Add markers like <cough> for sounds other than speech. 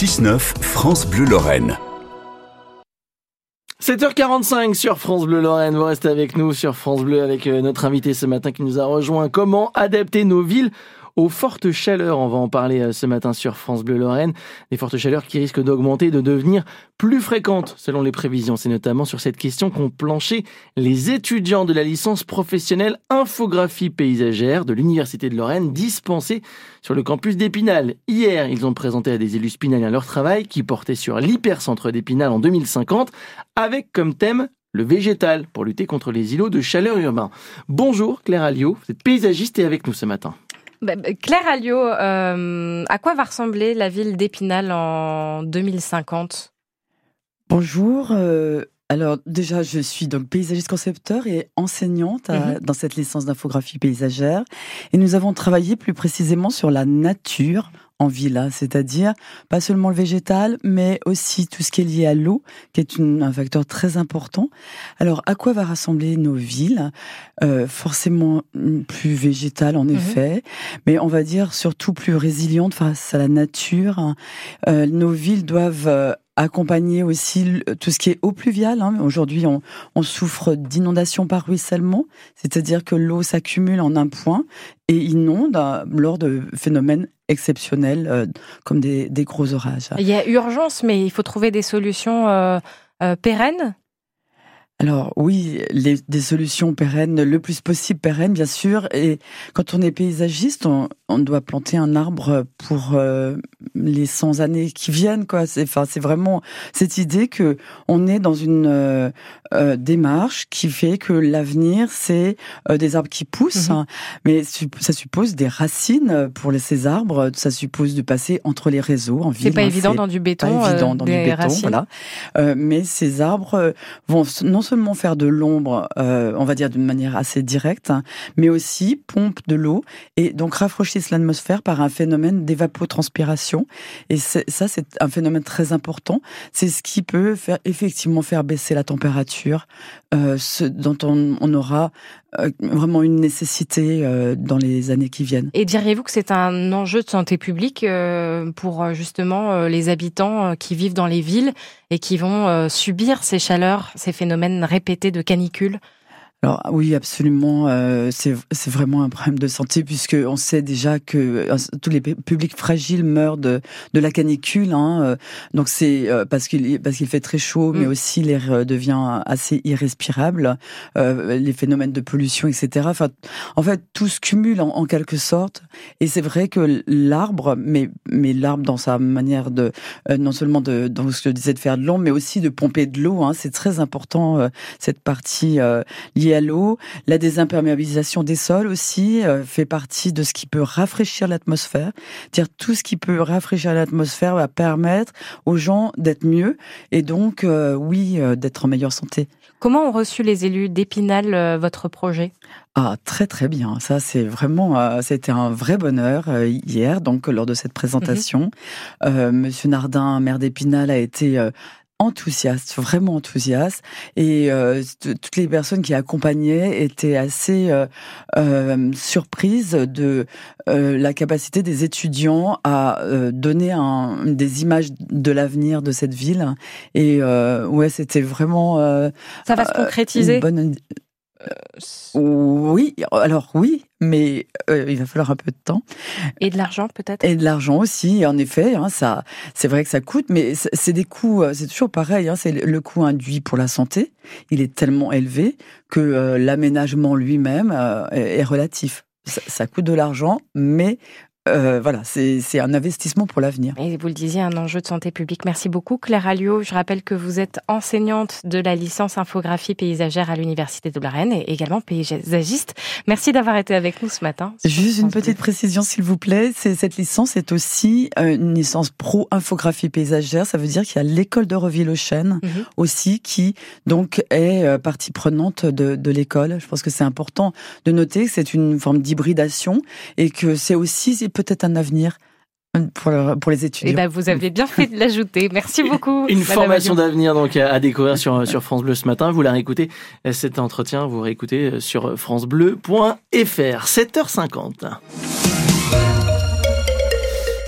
6-9 France Bleu Lorraine. 7h45 sur France Bleu Lorraine, vous restez avec nous sur France Bleu avec euh, notre invité ce matin qui nous a rejoint. Comment adapter nos villes aux fortes chaleurs. On va en parler euh, ce matin sur France Bleu Lorraine. Des fortes chaleurs qui risquent d'augmenter, de devenir plus fréquentes selon les prévisions. C'est notamment sur cette question qu'ont planché les étudiants de la licence professionnelle infographie paysagère de l'Université de Lorraine dispensée sur le campus d'Épinal. Hier, ils ont présenté à des élus spinaliens leur travail qui portait sur l'hypercentre d'Épinal en 2050 avec comme thème le végétal pour lutter contre les îlots de chaleur urbains. Bonjour Claire Alliot, vous êtes paysagiste et avec nous ce matin. Bah, bah, Claire Alliot, euh, à quoi va ressembler la ville d'Épinal en 2050 Bonjour. Euh, alors déjà, je suis donc paysagiste concepteur et enseignante mhm. dans cette licence d'infographie paysagère. Et nous avons travaillé plus précisément sur la nature en ville, c'est-à-dire pas seulement le végétal, mais aussi tout ce qui est lié à l'eau, qui est un facteur très important. Alors, à quoi va rassembler nos villes? Euh, Forcément plus végétal, en mhm. effet, mais on va dire surtout plus résiliente face à la nature. Euh, nos villes doivent euh, accompagner aussi tout ce qui est eau pluviale. Hein. Aujourd'hui, on, souffre d'inondations par ruissellement, c'est-à-dire que l'eau s'accumule en un point et inonde euh, lors de phénomènes exceptionnels euh, comme des, des, gros orages. Il y a urgence, mais il faut trouver des solutions euh, pérennes alors oui, les, des solutions pérennes, le plus possible pérennes, bien sûr. Et quand on est paysagiste, on, on doit planter un arbre pour euh, les 100 années qui viennent. Quoi. C'est, enfin, c'est vraiment cette idée que on est dans une euh, euh démarche qui fait que l'avenir, c'est euh, des arbres qui poussent. Mhm. Mais ça suppose des racines pour ces arbres. Ça suppose de passer entre les réseaux en ville. C'est pas évident dans du béton. Pas évident dans du béton, voilà. mais ces arbres vont non seulement faire de l'ombre, euh, on va dire d'une manière assez directe, mais aussi pompe de l'eau et donc rafraîchissent l'atmosphère par un phénomène d'évapotranspiration. Et ça, c'est un phénomène très important. C'est ce qui peut faire effectivement faire baisser la température, euh, dont on, aura euh, vraiment une nécessité dans les années qui viennent. Et diriez-vous que c'est un enjeu de santé publique pour justement les habitants qui vivent dans les villes et qui vont subir ces chaleurs, ces phénomènes répétés de canicule alors oui, absolument. Euh, c'est vraiment un problème de santé puisque on sait déjà que euh, tous les publics fragiles meurent de, de la canicule. Hein, euh, donc c'est euh, parce qu'il parce qu'il fait très chaud, mais mm. aussi l'air devient assez irrespirable. les phénomènes de pollution, etc. Enfin, en fait, tout se cumule en, en quelque sorte. Et c'est vrai que l'arbre, mais mais l'arbre dans sa manière de non seulement de dans ce que je disais de faire de l'ombre, mais aussi de pomper de l'eau. Hein, c'est très important cette partie liée à l'eau. La désimperméabilisation des sols aussi euh, fait partie de ce qui peut rafraîchir l'atmosphère. Dire tout ce qui peut rafraîchir l'atmosphère va permettre aux gens d'être mieux et donc euh, oui euh, d'être en meilleure santé. Comment ont reçu les élus d'Épinal votre projet? Ah, très très bien. Ça, c'est vraiment, c'était un vrai bonheur hier, donc lors de cette présentation. Mhm. Monsieur Nardin, maire d'Épinal, a été enthousiaste, vraiment enthousiaste. Et euh, toutes les personnes qui accompagnaient étaient assez euh, euh, surprises de la capacité des étudiants à donner un, des images de l'avenir de cette ville. Et ouais, c'était vraiment... Ça va se concrétiser? bonne... oui, alors oui, mais euh, il va falloir un peu de temps. Et de l'argent peut-être? Et de l'argent aussi, en effet. Hein, ça, c'est vrai que ça coûte, mais c'est des coûts. Euh, c'est toujours pareil. Hein, c'est le coût induit pour la santé. Il est tellement élevé que euh, l'aménagement lui-même est relatif. Ça, ça coûte de l'argent, mais euh, voilà, c'est un investissement pour l'avenir. Et vous le disiez, un enjeu de santé publique. Merci beaucoup, Claire Alliot. Je rappelle que vous êtes enseignante de la licence infographie paysagère à l'Université de Lorraine et également paysagiste. Merci d'avoir été avec nous ce matin. Juste une petite précision, s'il vous plaît. Cette licence est aussi euh, une licence pro infographie paysagère. Ça veut dire qu'il y a l'école de Reville-aux-Chênes mhm. aussi qui donc est euh, partie prenante de, de l'école. Je pense que c'est important de noter que c'est une forme d'hybridation et que c'est aussi peut-être un avenir pour, pour, les étudiants. Et eh ben, vous avez bien fait de l'ajouter. Merci <laughs> beaucoup. Une formation d'avenir donc à découvrir sur, sur France Bleu ce matin. Vous la réécoutez, cet entretien, vous réécoutez sur francebleu.fr. 7h50.